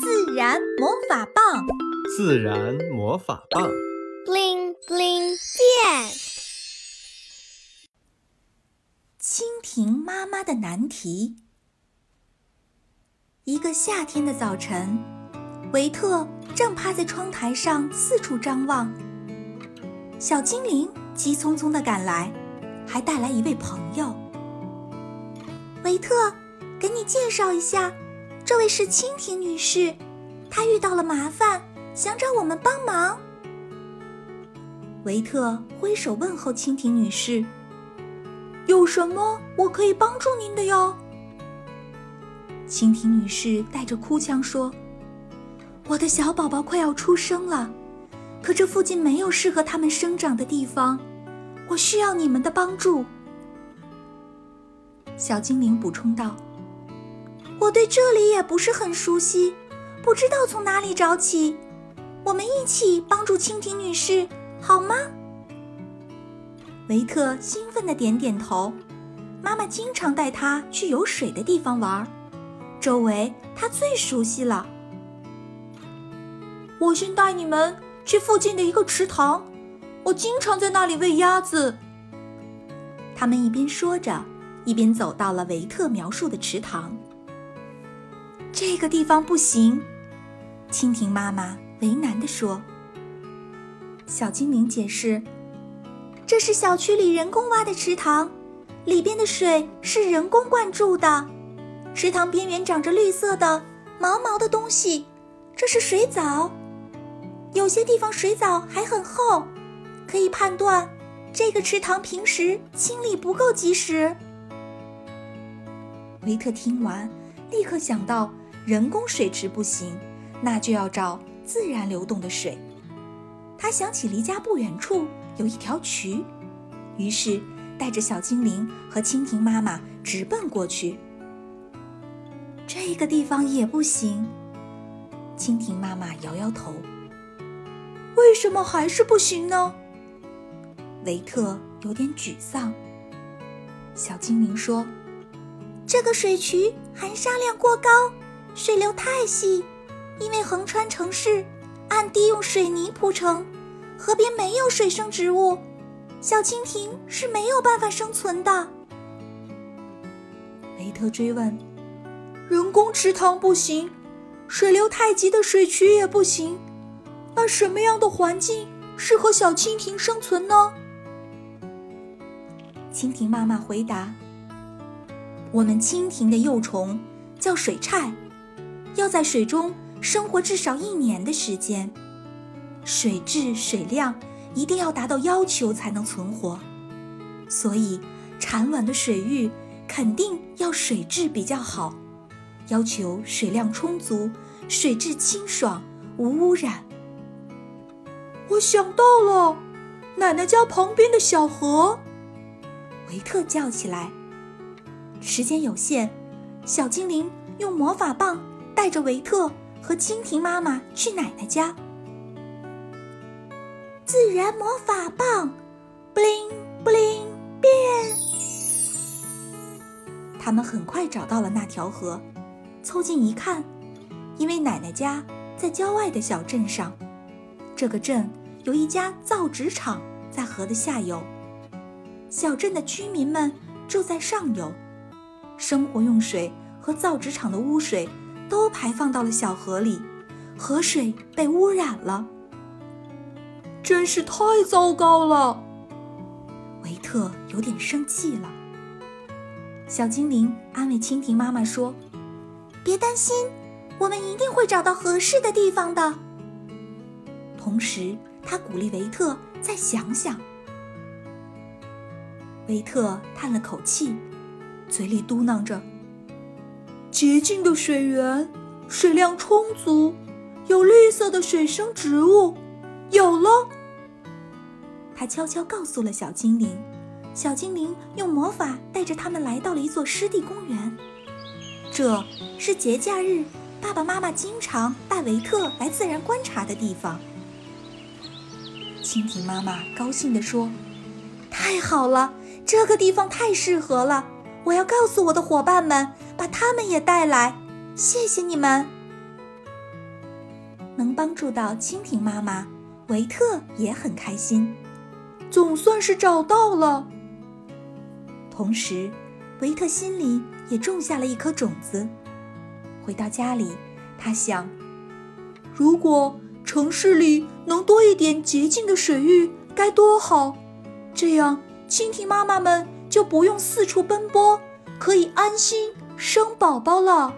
自然魔法棒，自然魔法棒，bling bling 变。蜻蜓妈妈的难题。一个夏天的早晨，维特正趴在窗台上四处张望。小精灵急匆匆地赶来，还带来一位朋友。维特，给你介绍一下。这位是蜻蜓女士，她遇到了麻烦，想找我们帮忙。维特挥手问候蜻蜓女士：“有什么我可以帮助您的哟？”蜻蜓女士带着哭腔说：“我的小宝宝快要出生了，可这附近没有适合他们生长的地方，我需要你们的帮助。”小精灵补充道。我对这里也不是很熟悉，不知道从哪里找起。我们一起帮助蜻蜓女士，好吗？维特兴奋地点点头。妈妈经常带他去有水的地方玩，周围他最熟悉了。我先带你们去附近的一个池塘，我经常在那里喂鸭子。他们一边说着，一边走到了维特描述的池塘。这个地方不行，蜻蜓妈妈为难地说。小精灵解释：“这是小区里人工挖的池塘，里边的水是人工灌注的。池塘边缘长着绿色的毛毛的东西，这是水藻。有些地方水藻还很厚，可以判断这个池塘平时清理不够及时。”维特听完，立刻想到。人工水池不行，那就要找自然流动的水。他想起离家不远处有一条渠，于是带着小精灵和蜻蜓妈妈直奔过去。这个地方也不行，蜻蜓妈妈摇摇头。为什么还是不行呢？维特有点沮丧。小精灵说：“这个水渠含沙量过高。”水流太细，因为横穿城市，岸地用水泥铺成，河边没有水生植物，小蜻蜓是没有办法生存的。维特追问：“人工池塘不行，水流太急的水渠也不行，那什么样的环境适合小蜻蜓生存呢？”蜻蜓妈妈回答：“我们蜻蜓的幼虫叫水菜。”要在水中生活至少一年的时间，水质、水量一定要达到要求才能存活，所以产卵的水域肯定要水质比较好，要求水量充足、水质清爽、无污染。我想到了，奶奶家旁边的小河。维特叫起来。时间有限，小精灵用魔法棒。带着维特和蜻蜓妈妈去奶奶家。自然魔法棒，bling bling 变。他们很快找到了那条河，凑近一看，因为奶奶家在郊外的小镇上，这个镇有一家造纸厂在河的下游，小镇的居民们住在上游，生活用水和造纸厂的污水。都排放到了小河里，河水被污染了，真是太糟糕了。维特有点生气了。小精灵安慰蜻蜓妈妈说：“别担心，我们一定会找到合适的地方的。”同时，他鼓励维特再想想。维特叹了口气，嘴里嘟囔着。洁净的水源，水量充足，有绿色的水生植物，有了。他悄悄告诉了小精灵，小精灵用魔法带着他们来到了一座湿地公园。这是节假日，爸爸妈妈经常带维特来自然观察的地方。蜻蜓妈妈高兴地说：“太好了，这个地方太适合了。”我要告诉我的伙伴们，把他们也带来。谢谢你们。能帮助到蜻蜓妈妈，维特也很开心，总算是找到了。同时，维特心里也种下了一颗种子。回到家里，他想：如果城市里能多一点洁净的水域，该多好！这样，蜻蜓妈妈们就不用四处奔波，可以安心生宝宝了。